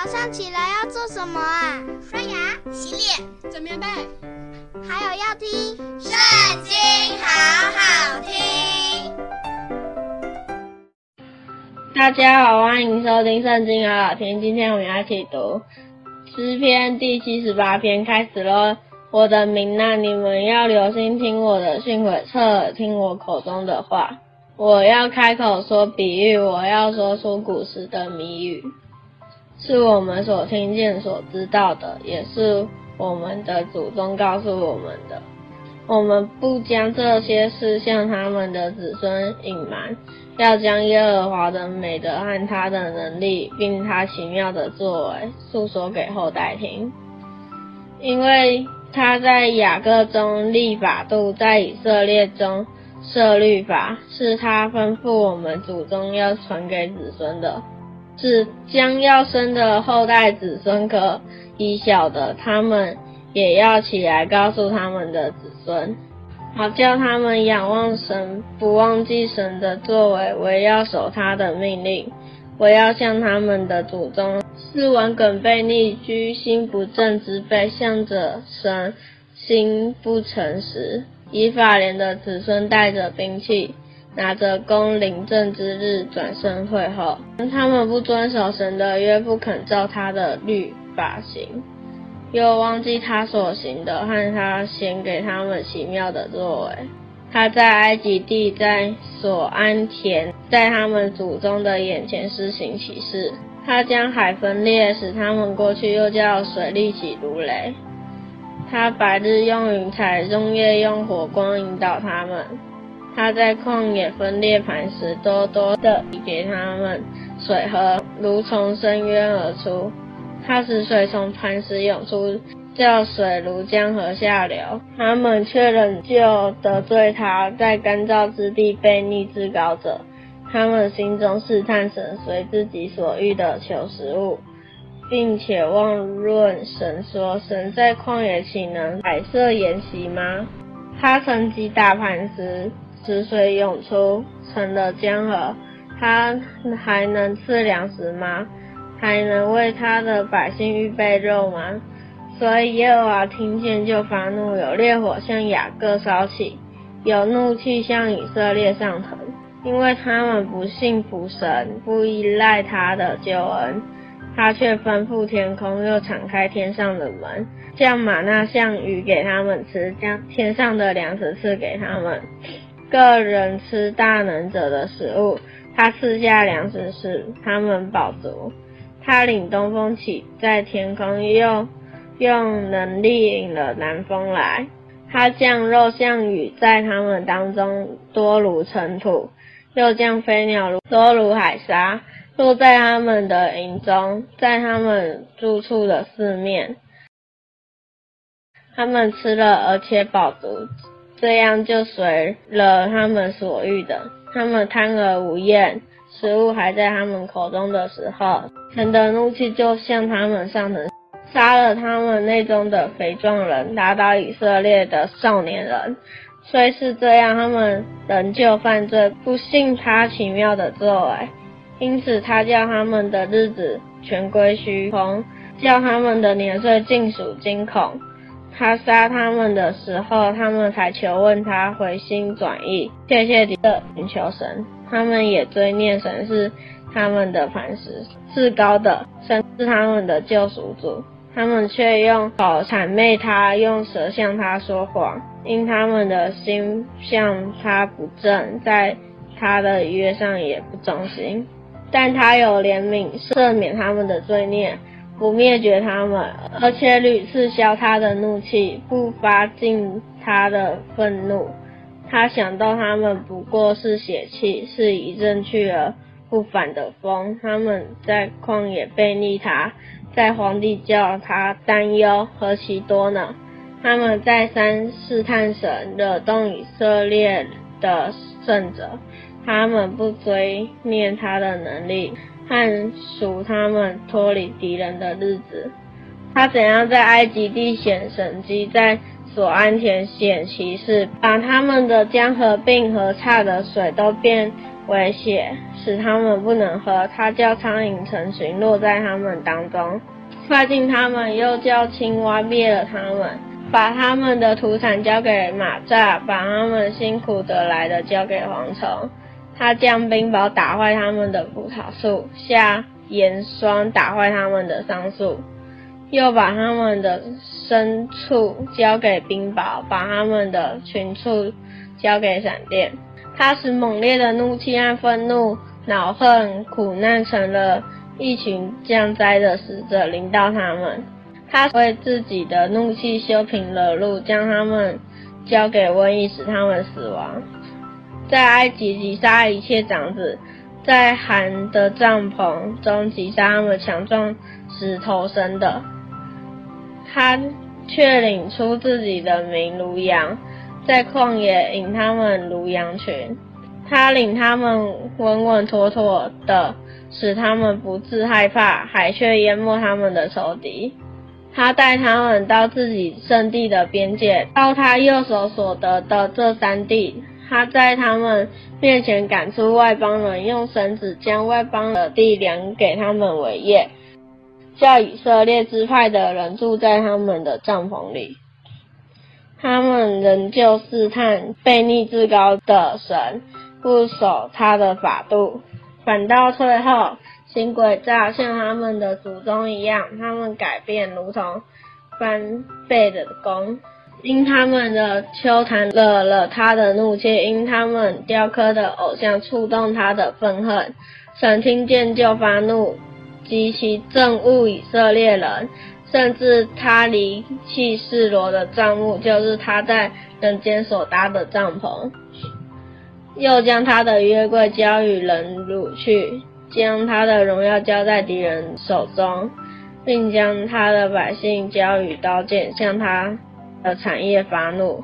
早上起来要做什么啊？刷牙、洗脸、整棉被，还有要听《圣经》，好好听。大家好，欢迎收听《圣经》，好好听。今天我们要一起读诗篇第七十八篇，开始喽。我的民啊，你们要留心听我的训诲，侧耳听我口中的话。我要开口说比喻，我要说出古时的谜语，是我们所听见、所知道的，也是我们的祖宗告诉我们的。我们不将这些事向他们的子孙隐瞒，要将耶和华的美德和他的能力，并他奇妙的作为，述说给后代听。因为他在雅各中立法度，在以色列中。设律法，是他吩咐我们祖宗要传给子孙的，是将要生的后代子孙可以晓得，他们也要起来告诉他们的子孙，好叫他们仰望神，不忘记神的作为，惟要守他的命令。我要向他们的祖宗是文梗悖逆、居心不正之辈，向着神心不诚实。以法莲的子孙带着兵器，拿着弓，临阵之日转身退后。他们不遵守神的约，不肯照他的律法行，又忘记他所行的和他显给他们奇妙的作为。他在埃及地，在索安田，在他们祖宗的眼前施行奇事。他将海分裂，使他们过去，又叫水立起如雷。他白日用云彩，中夜用火光引导他们。他在旷野分裂磐石，多多的给他们水喝，如从深渊而出。他使水从磐石涌出，叫水如江河下流。他们却仍旧得罪他，在干燥之地被逆至高者。他们心中试探神，随自己所欲的求食物。并且妄论神说：“神在旷野岂能摆设筵席吗？他曾击打磐石，使水涌出，成了江河。他还能赐粮食吗？还能为他的百姓预备肉吗？所以耶和华听见就发怒，有烈火向雅各烧起，有怒气向以色列上腾，因为他们不信服神，不依赖他的救恩。”他却吩咐天空，又敞开天上的门，降吗哪像雨给他们吃，将天上的粮食赐给他们，个人吃大能者的食物。他赐下粮食使他们饱足。他领东风起在天空，又用能力引了南风来。他降肉像雨在他们当中，多如尘土，又降飞鸟多如海沙。落在他们的营中，在他们住处的四面，他们吃了而且饱足，这样就随了他们所欲的。他们贪而无厌，食物还在他们口中的时候，神的怒气就向他们上腾，杀了他们内中的肥壮人，打倒以色列的少年人。虽是这样，他们仍旧犯罪，不信他奇妙的作为。因此，他叫他们的日子全归虚空，叫他们的年岁尽属惊恐。他杀他们的时候，他们才求问他，回心转意，切切地寻求神。他们也追念神是他们的磐石，至高的神是他们的救赎主。他们却用口谄媚他，用舌向他说谎，因他们的心向他不正，在他的约上也不忠心。但他有怜悯，赦免他们的罪孽，不灭绝他们，而且屡次消他的怒气，不发尽他的愤怒。他想到他们不过是血气，是一阵去而不返的风。他们在旷野悖逆他，在荒地叫他担忧，何其多呢？他们再三试探神，惹动以色列的圣者。他们不追念他的能力，和赎他们脱离敌人的日子。他怎样在埃及地显神迹，在索安田显奇事，把他们的江河并河岔的水都变为血，使他们不能喝。他叫苍蝇成群落在他们当中，快进他们；又叫青蛙灭了他们，把他们的土产交给蚂蚱，把他们辛苦得来的交给蝗虫。他降冰雹打坏他们的葡萄树，下盐霜打坏他们的桑树。又把他们的牲畜交给冰雹，把他们的群畜交给闪电。他使猛烈的怒气和愤怒、恼恨、苦难成了一群降灾的使者，临到他们。他为自己的怒气修平了路，将他们交给瘟疫，使他们死亡。在埃及击杀一切长子，在含的帐篷中击杀他们强壮时头生的。他却领出自己的民如羊，在旷野引他们如羊群。他领他们稳稳妥妥的，使他们不致害怕，海却淹没他们的仇敌。他带他们到自己圣地的边界，到他右手所得的这三地。他在他们面前赶出外邦人，用绳子将外邦的地量给他们为业。叫以色列支派的人住在他们的帐篷里，他们仍旧试探悖逆至高的神，不守他的法度，反倒退后，行诡诈，像他们的祖宗一样。他们改变，如同翻倍的工，因他们的丘坛惹了他的怒气，因他们雕刻的偶像触动他的愤恨，神听见就发怒。极其憎恶以色列人，甚至他离弃示罗的帐幕，就是他在人间所搭的帐篷，又将他的约柜交与人掳去，将他的荣耀交在敌人手中，并将他的百姓交与刀剑，向他的产业发怒。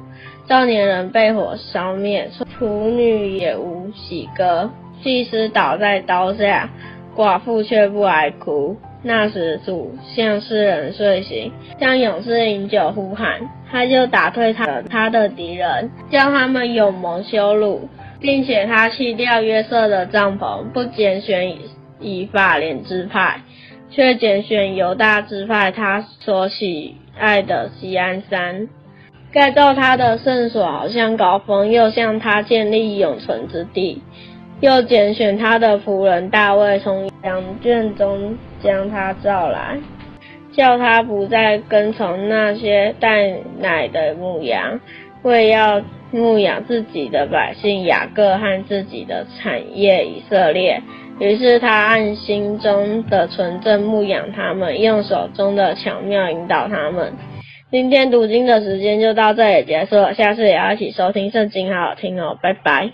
少年人被火烧灭，处女也无喜歌，祭司倒在刀下。寡妇却不哀哭。那时主像世人睡醒，像勇士饮酒呼喊，他就打退他的他的敌人，叫他们有蒙羞辱，并且他弃掉约瑟的帐篷，不拣选以以法莲支派，却拣选犹大支派，他所喜爱的锡安山，盖造他的圣所，好像高峰，又向他建立永存之地。又拣选他的仆人大卫，从羊圈中将他召来，叫他不再跟从那些带奶的牧羊，为要牧养自己的百姓雅各和自己的产业以色列。于是他按心中的纯正牧养他们，用手中的巧妙引导他们。今天读经的时间就到这里结束了，下次也要一起收听圣经，好好听哦，拜拜。